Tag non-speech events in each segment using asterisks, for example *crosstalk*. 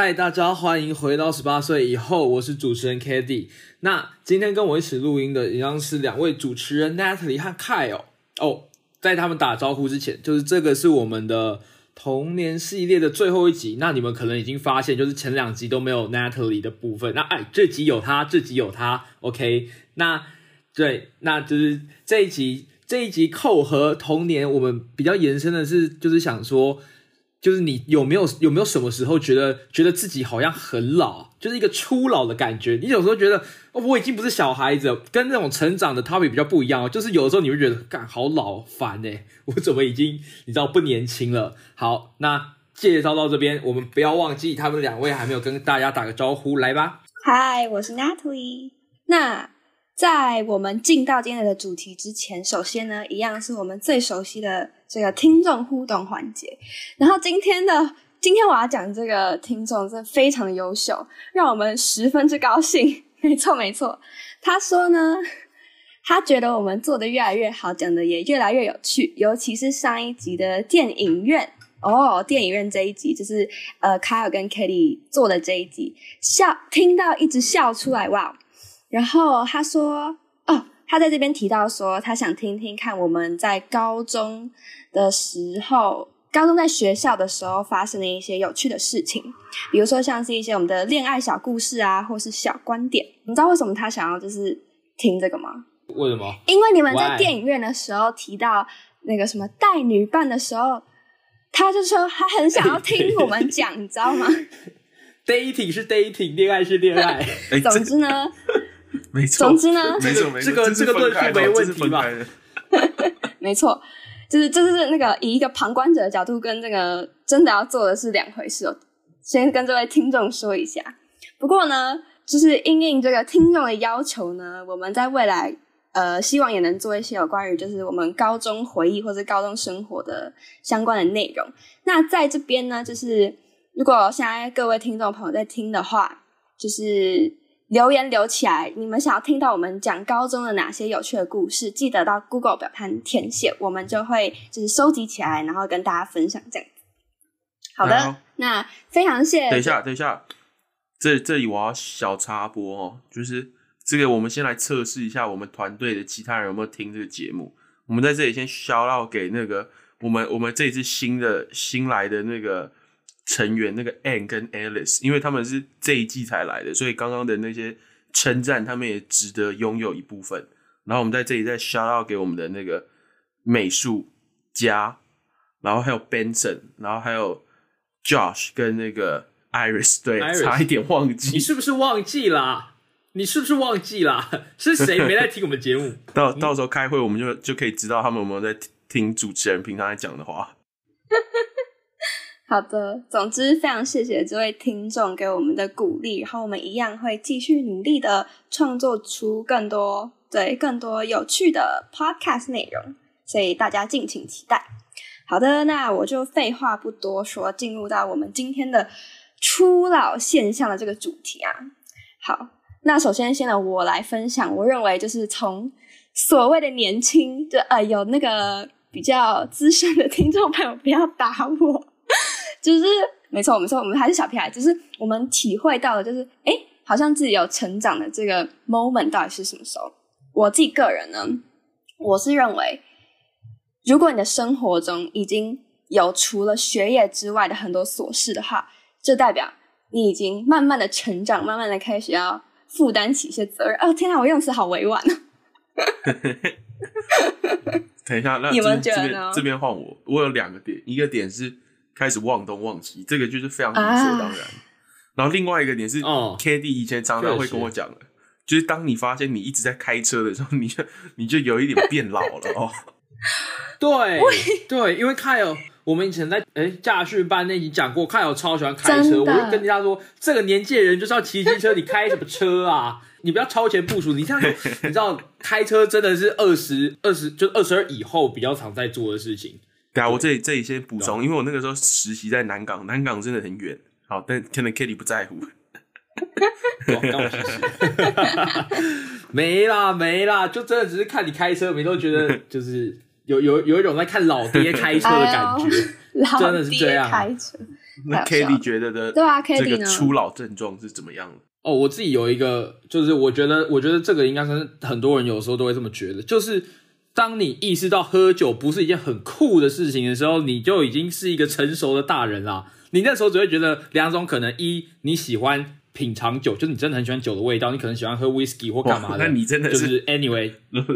嗨，大家欢迎回到十八岁以后，我是主持人 k a d y 那今天跟我一起录音的一样是两位主持人 Natalie 和 Kyle。哦，在他们打招呼之前，就是这个是我们的童年系列的最后一集。那你们可能已经发现，就是前两集都没有 Natalie 的部分。那哎，这集有他，这集有他。OK，那对，那就是这一集这一集扣合童年，我们比较延伸的是，就是想说。就是你有没有有没有什么时候觉得觉得自己好像很老，就是一个初老的感觉？你有时候觉得哦我已经不是小孩子，跟那种成长的 topic 比较不一样哦。就是有的时候你会觉得，干好老烦哎，*laughs* 我怎么已经你知道不年轻了？好，那介绍到这边，我们不要忘记他们两位还没有跟大家打个招呼，来吧。嗨，我是 Natalie。那在我们进到今天的主题之前，首先呢，一样是我们最熟悉的。这个听众互动环节，然后今天的今天我要讲这个听众真的非常的优秀，让我们十分之高兴。没错没错，他说呢，*laughs* 他觉得我们做的越来越好，讲的也越来越有趣，尤其是上一集的电影院哦，电影院这一集就是呃，凯尔跟 Kitty 做的这一集，笑听到一直笑出来哇。然后他说哦，他在这边提到说，他想听听看我们在高中。的时候，高中在学校的时候发生的一些有趣的事情，比如说像是一些我们的恋爱小故事啊，或是小观点。你知道为什么他想要就是听这个吗？为什么？因为你们在电影院的时候提到那个什么带女伴的时候，他就说他很想要 *laughs* 听我们讲，你知道吗？*laughs* dating 是 dating，恋爱是恋爱。*laughs* 总之呢，没错。总之呢，没错，这个这个论述没问题吧？*laughs* 没错。就是就是那个以一个旁观者的角度跟这个真的要做的是两回事哦。先跟这位听众说一下。不过呢，就是应应这个听众的要求呢，我们在未来呃，希望也能做一些有关于就是我们高中回忆或者高中生活的相关的内容。那在这边呢，就是如果现在各位听众朋友在听的话，就是。留言留起来，你们想要听到我们讲高中的哪些有趣的故事？记得到 Google 表单填写，我们就会就是收集起来，然后跟大家分享这样子。好的，那非常谢。等一下，等一下，这这里我要小插播哦，就是这个，我们先来测试一下我们团队的其他人有没有听这个节目。我们在这里先消到给那个我们我们这一次新的新来的那个。成员那个 Anne 跟 Alice，因为他们是这一季才来的，所以刚刚的那些称赞，他们也值得拥有一部分。然后我们在这里再 shout out 给我们的那个美术家，然后还有 Benson，然后还有 Josh 跟那个 Iris，对，差一点忘记。你是不是忘记啦？你是不是忘记啦？是谁没在听我们节目？*laughs* 到到时候开会，我们就就可以知道他们有没有在听主持人平常在讲的话。*laughs* 好的，总之非常谢谢这位听众给我们的鼓励，然后我们一样会继续努力的创作出更多对更多有趣的 podcast 内容，所以大家敬请期待。好的，那我就废话不多说，进入到我们今天的初老现象的这个主题啊。好，那首先先呢，我来分享，我认为就是从所谓的年轻，就呃有那个比较资深的听众朋友不要打我。就是没错，没错我们还是小屁孩，就是我们体会到的，就是哎，好像自己有成长的这个 moment 到底是什么时候？我自己个人呢，我是认为，如果你的生活中已经有除了学业之外的很多琐事的话，就代表你已经慢慢的成长，慢慢的开始要负担起一些责任。哦，天哪，我用词好委婉啊！*laughs* *laughs* 等一下，那你们觉得呢？这边换我，我有两个点，一个点是。开始忘东忘西，这个就是非常理所当然。然后另外一个点是哦，K D 以前常常会跟我讲的，就是当你发现你一直在开车的时候，你就你就有一点变老了 *laughs* 哦。对对，因为 Kyle，我们以前在哎驾训班那集讲过，Kyle 超喜欢开车，我就跟人家说，这个年纪的人就是要骑机车，你开什么车啊？*laughs* 你不要超前部署。你像 *laughs* 你知道，开车真的是二十二十就二十二以后比较常在做的事情。对啊，我这里这里先补充，因为我那个时候实习在南港，南港真的很远。好，但可能 Kitty 不在乎。*laughs* *laughs* 没啦没啦，就真的只是看你开车，每都觉得就是有有有一种在看老爹开车的感觉，真的是这样。开车，*laughs* 那太有 k 效 a 了觉得的对啊这 Kelly 个呢初老症状是怎么样的？哦，我自己有一个，就是我觉得，我觉得这个应该是很多人有时候都会这么觉得，就是当你意识到喝酒不是一件很酷的事情的时候，你就已经是一个成熟的大人啦。你那时候只会觉得两种可能：一，你喜欢品尝酒，就是你真的很喜欢酒的味道，你可能喜欢喝 whisky 或干嘛的。哇那你真的就是是 anyway，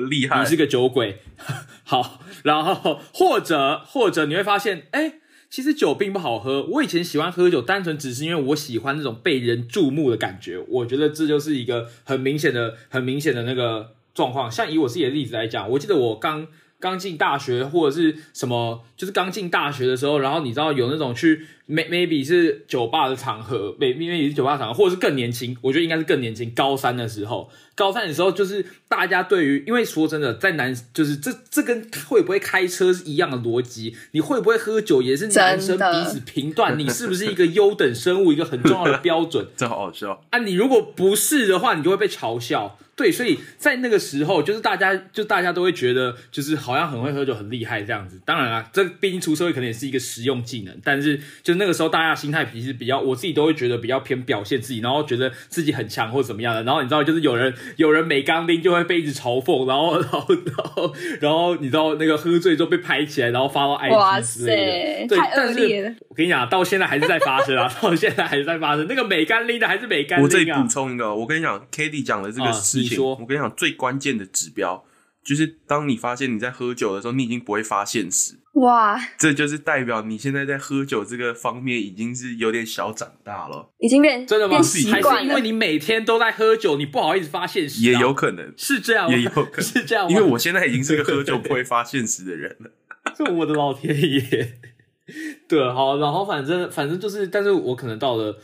厉害你是个酒鬼。*laughs* 好，然后或者或者你会发现，哎、其实酒并不好喝。我以前喜欢喝酒，单纯只是因为我喜欢那种被人注目的感觉。我觉得这就是一个很明显的、很明显的那个状况。像以我自己的例子来讲，我记得我刚刚进大学或者是什么，就是刚进大学的时候，然后你知道有那种去 may maybe 是酒吧的场合，maybe maybe 是酒吧场合，或者是更年轻，我觉得应该是更年轻，高三的时候，高三的时候就是大家对于，因为说真的，在男就是这这跟会不会开车是一样的逻辑，你会不会喝酒也是男生彼此评断你是不是一个优等生物一个很重要的标准。真好好笑。啊，你如果不是的话，你就会被嘲笑。对，所以在那个时候，就是大家就大家都会觉得，就是好像很会喝酒，很厉害这样子。当然啦，这毕竟出社会可能也是一个实用技能，但是就那个时候大家心态其实比较，我自己都会觉得比较偏表现自己，然后觉得自己很强或怎么样的。然后你知道，就是有人有人每刚拎就会被一直嘲讽，然后 *laughs* 然后然后然后你知道那个喝醉之后被拍起来，然后发到哇 IG 之类的。对，塞太恶但是劣了我跟你讲，到现在还是在发生啊，*laughs* 到现在还是在发生。那个美干拎的还是美干拎啊。我这里补充一个，我跟你讲 k a t i e 讲的这个啊事情，你说我跟你讲最关键的指标就是当你发现你在喝酒的时候，你已经不会发现时，哇，这就是代表你现在在喝酒这个方面已经是有点小长大了，已经变真的吗？还是因为。你每天都在喝酒，你不好意思发现时、啊？也有可能，是这样，也有可能是这样？*laughs* 因为我现在已经是个喝酒不会发现时的人了。*laughs* 这我的老天爷！*laughs* 对，好，然后反正反正就是，但是我可能到了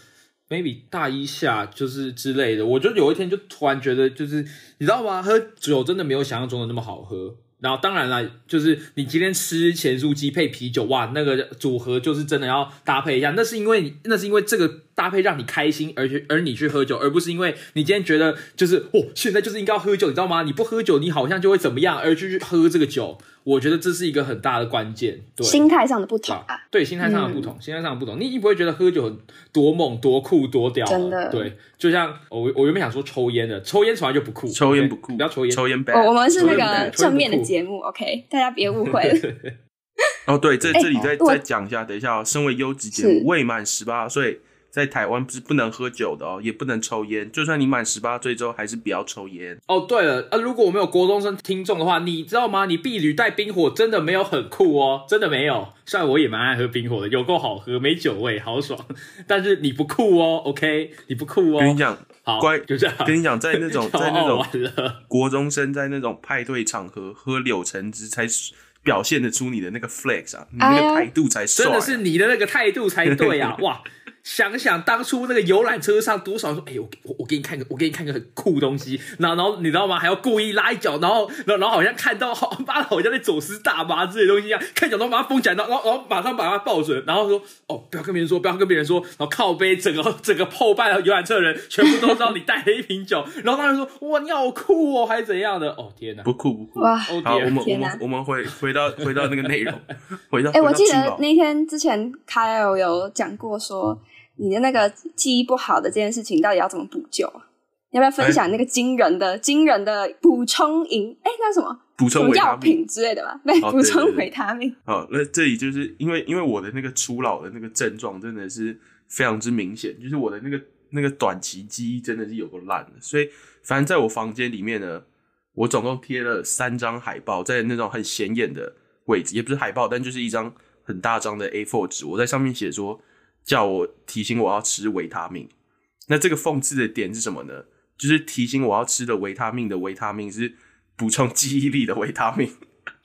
maybe 大一下就是之类的，我就有一天就突然觉得，就是你知道吗？喝酒真的没有想象中的那么好喝。然后当然了，就是你今天吃咸酥鸡配啤酒，哇，那个组合就是真的要搭配一下。那是因为，那是因为这个搭配让你开心，而去而你去喝酒，而不是因为你今天觉得就是哦，现在就是应该要喝酒，你知道吗？你不喝酒，你好像就会怎么样，而去喝这个酒。我觉得这是一个很大的关键，对。心态上的不同啊，对，心态上的不同，心态上的不同，你你不会觉得喝酒很多猛、多酷、多屌啊，真的对，就像我我原本想说抽烟的，抽烟从来就不酷，抽烟不酷，不要抽烟，抽烟。哦我我们是那个正面的节目，OK，大家别误会了。*laughs* 哦，对，这哎这里再、我再讲一下，等一下、哦，身为优质节目，未满十八岁在台湾是不能喝酒的哦，也不能抽烟。就算你满十八岁之后，还是不要抽烟。哦，对了，呃，如果我们有国中生听众的话，你知道吗？你碧旅带冰火真的没有很酷哦，真的没有。虽然我也蛮爱喝冰火的，有够好喝，没酒味，好爽。*laughs* 但是你不酷哦，OK，你不酷哦。跟你讲，好，乖就这样。跟你讲，在那种 *laughs* 在那种国中生在那种派对场合喝柳橙汁，才表现得出你的那个 flex 啊，你那个态度才帅、啊。真的是你的那个态度才对啊！*laughs* 哇，想想当初那个游览车上多少人说，哎、我我我给你看个，我给你看个很酷的东西，然后然后你知道吗？还要故意拉一脚，然后然后然后好像看到好妈的好像在走私大麻之类东西一样，看脚然后把它封起来，然后然后然后马上把它抱准，然后说哦不要跟别人说，不要跟别人说，然后靠背整个整个后半的游览车的人全部都知道你带了一瓶酒，*laughs* 然后当时说哇你好酷哦，还是怎样的？哦天哪！不酷不酷。哇，哦好，我们我们我们回回到回到那个内容，回到 *laughs* 哎、我记得那天之前凯尔有讲过说，你的那个记忆不好的这件事情到底要怎么补救啊？你要不要分享那个惊人的、惊人的补充营？哎、那什么补充药。品之类的吧？对，哦补充维他命。好，那这里就是因为因为我的那个初老的那个症状真的是非常之明显，就是我的那个那个短期记忆真的是有个烂的，所以反正在我房间里面呢，我总共贴了三张海报，在那种很显眼的位置，也不是海报，但就是一张很大张的 A4 纸，我在上面写说叫我提醒我要吃维他命。那这个讽刺的点是什么呢？就是提醒我要吃的维他命的维他命是补充记忆力的维他命。*laughs*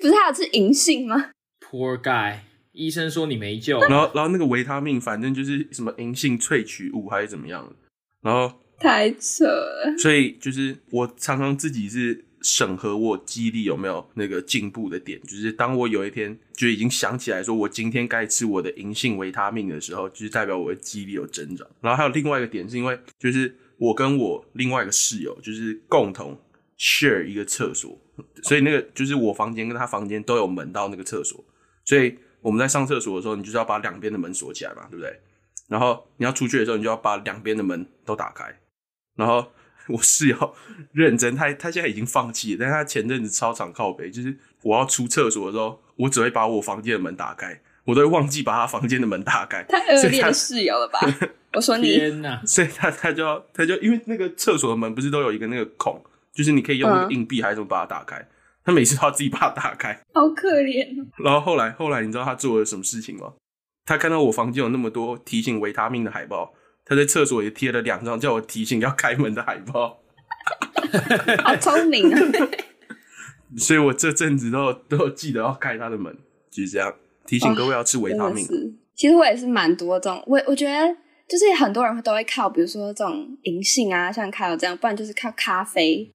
不是还有吃银杏吗？Poor guy，医生说你没救。然后，然后那个维他命，反正就是什么银杏萃取物还是怎么样。然后，太扯了！所以就是我常常自己是审核我记忆力有没有那个进步的点，就是当我有一天就已经想起来说我今天该吃我的银杏维他命的时候，就是代表我的记忆力有增长。然后还有另外一个点是因为就是我跟我另外一个室友就是共同 share 一个厕所，所以那个就是我房间跟他房间都有门到那个厕所，所以我们在上厕所的时候，你就是要把两边的门锁起来嘛，对不对？然后你要出去的时候，你就要把两边的门都打开。然后我是要认真，他他现在已经放弃了，但是他前阵子超常靠北，就是我要出厕所的时候，我只会把我房间的门打开，我都会忘记把他房间的门打开。太恶劣的室友了吧？*laughs* 我说你，天哪！所以他他就要他就因为那个厕所的门不是都有一个那个孔，就是你可以用那嗯个硬币还是什么把它打开。他每次都要自己把它打开。好可怜哦。然后后来后来你知道他做了什么事情吗？他看到我房间有那么多提醒维他命的海报，他在厕所也贴了两张叫我提醒要开门的海报。*laughs* 好聪明啊！*laughs* 所以我这阵子都都记得要开他的门，就是这样提醒各位要吃维他命。其实我也是蛮多这种，我我觉得就是很多人都会靠，比如说这种银杏啊，像凯尔这样，不然就是靠咖啡。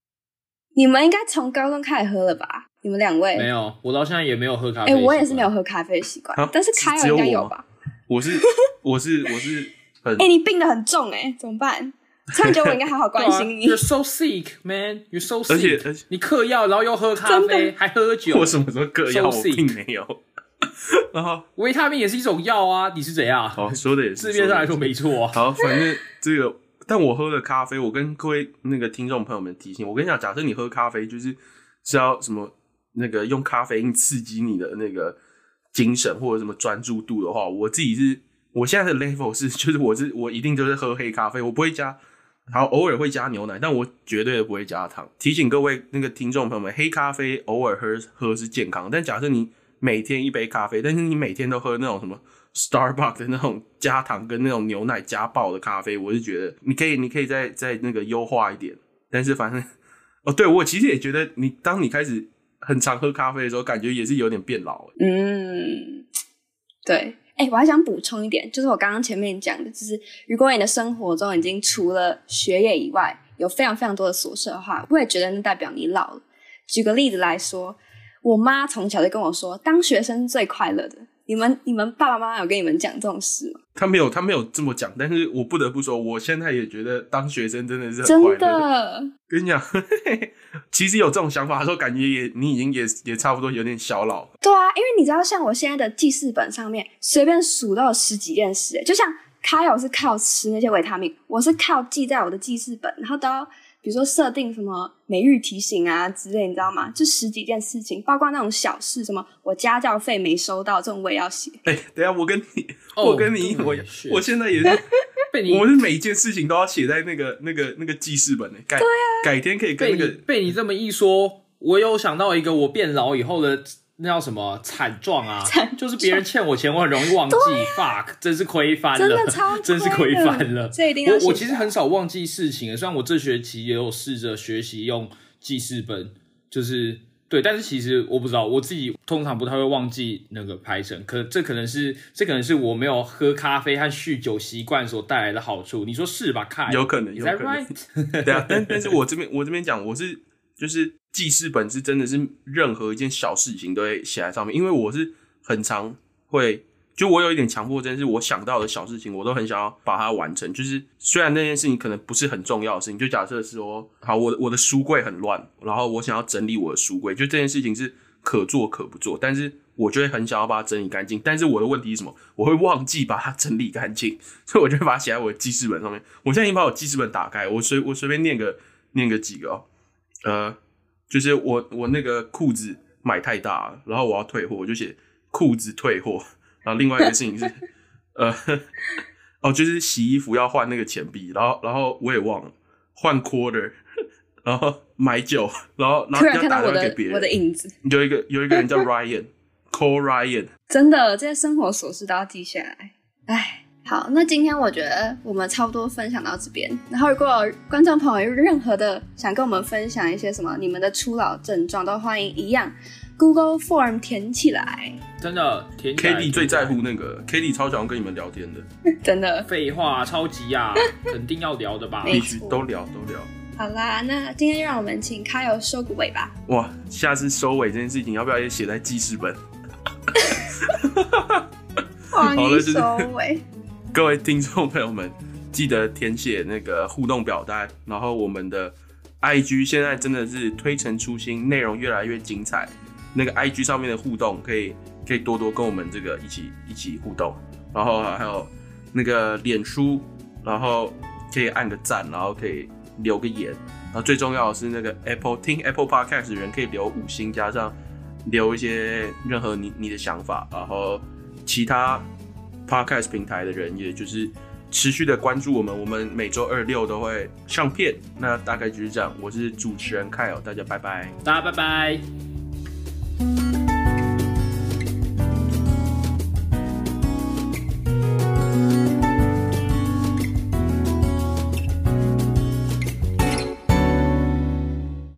你们应该从高中开始喝了吧？你们两位没有，我到现在也没有喝咖啡。哎、我也是没有。喝咖啡的习惯，啊但是开只有我吗有应该有吧？我是我是我是很哎、你病得很重哎、怎么办？突然觉得我应该好好关心你。*laughs* 啊 You're so sick, man. You're so sick. 而且你嗑药，然后又喝咖啡，的还喝酒我。什么时候嗑药？我并没有。*laughs* 然后维他命也是一种药啊，你是怎样？哦，说的也是 *laughs* 字面上来说没错啊。好，反正这个，但我喝的咖啡，我跟各位那个听众朋友们提醒，我跟你讲，假设你喝咖啡，就是是要什么那个用咖啡因刺激你的那个精神或者什么专注度的话，我自己是我现在的 level 是，*laughs* 就是我是我一定就是喝黑咖啡，我不会加。好，偶尔会加牛奶，但我绝对不会加糖。提醒各位那个听众朋友们，黑咖啡偶尔喝喝是健康，但假设你每天一杯咖啡，但是你每天都喝那种什么 Starbucks 的那种加糖跟那种牛奶加爆的咖啡，我是觉得你可以，你可以再再那个优化一点。但是反正哦，对我其实也觉得你，当你开始很常喝咖啡的时候，感觉也是有点变老。嗯，对。哎、我还想补充一点，就是我刚刚前面讲的，就是如果你的生活中已经除了学业以外，有非常非常多的琐事的话，我也觉得那代表你老了。举个例子来说，我妈从小就跟我说，当学生是最快乐的。你们你们爸爸妈妈有跟你们讲这种事吗？他没有，他没有这么讲，但是我不得不说，我现在也觉得当学生真的是很真快乐。的，跟你讲，*laughs* 其实有这种想法的时候，感觉也你已经也也差不多有点小老。对啊，因为你知道，像我现在的记事本上面随便数到有十几件事，就像卡友是靠吃那些维他命，我是靠记在我的记事本，然后都要比如说设定什么每日提醒啊之类，你知道吗？就十几件事情，包括那种小事，什么我家教费没收到这种我也要写。*laughs* 哎、等下我跟你，哦我跟你，我我现在也是，*laughs* 被你我是每一件事情都要写在那个那个那个记事本的。改、改天可以跟被你那个被你这么一说，我有想到一个我变老以后的那叫什么惨状啊？惨就是别人欠我钱，我很容易忘记。fuck，真是亏翻了，真的超真是亏翻了。这一定要我我其实很少忘记事情的，虽然我这学期也有试着学习用记事本，就是对，但是其实我不知道，我自己通常不太会忘记那个排程，可这可能是这可能是我没有喝咖啡和酗酒习惯所带来的好处。你说是吧？看，有可能有可能 right？对啊，但但是我这边我这边讲，我是就是记事本是真的是任何一件小事情都会写在上面，因为我是很常会，就我有一点强迫症，是我想到的小事情，我都很想要把它完成。就是虽然那件事情可能不是很重要的事情，就假设说，好，我的我的书柜很乱，然后我想要整理我的书柜，就这件事情是可做可不做，但是我就会很想要把它整理干净。但是我的问题是什么？我会忘记把它整理干净，*laughs* 所以我就会把它写在我的记事本上面。我现在已经把我记事本打开，我随我随便念个念个几个哦，呃，就是我我那个裤子买太大了，然后我要退货，我就写裤子退货。然后另外一个事情是，*laughs* 呃，哦，就是洗衣服要换那个钱币，然后然后我也忘了换 quarter，*laughs* 然后买酒，然后然后要打看到我的电话给别我的人，影子，有一个有一个人叫 Ryan，Call Ryan，真的这些生活琐事都要记下来。哎，好，那今天我觉得我们差不多分享到这边。然后，如果有观众朋友有任何的想跟我们分享一些什么你们的初老症状，都欢迎一样 Google Form 填起来。真的，填起来 k d 最在乎那个 k d 超想要跟你们聊天的，*laughs* 真的，废话，超级呀、*laughs* 肯定要聊的吧？没必须都聊都聊。好啦，那今天让我们请开友收个尾吧。哇，下次收尾这件事情要不要也写在记事本？*laughs* 欢迎好了收尾。各位听众朋友们，记得填写那个互动表单，然后我们的 IG 现在真的是推陈出新，内容越来越精彩。那个 IG 上面的互动可以可以多多跟我们这个一起一起互动，然后还有那个脸书，然后可以按个赞，然后可以留个言，然后最重要的是那个 Apple 听 Apple Podcast 的人可以留五星，加上留一些任何你你的想法，然后其他 Podcast 平台的人也就是持续的关注我们，我们每周二六都会上片，那大概就是这样，我是主持人 Kyle，大家拜拜。大家拜拜。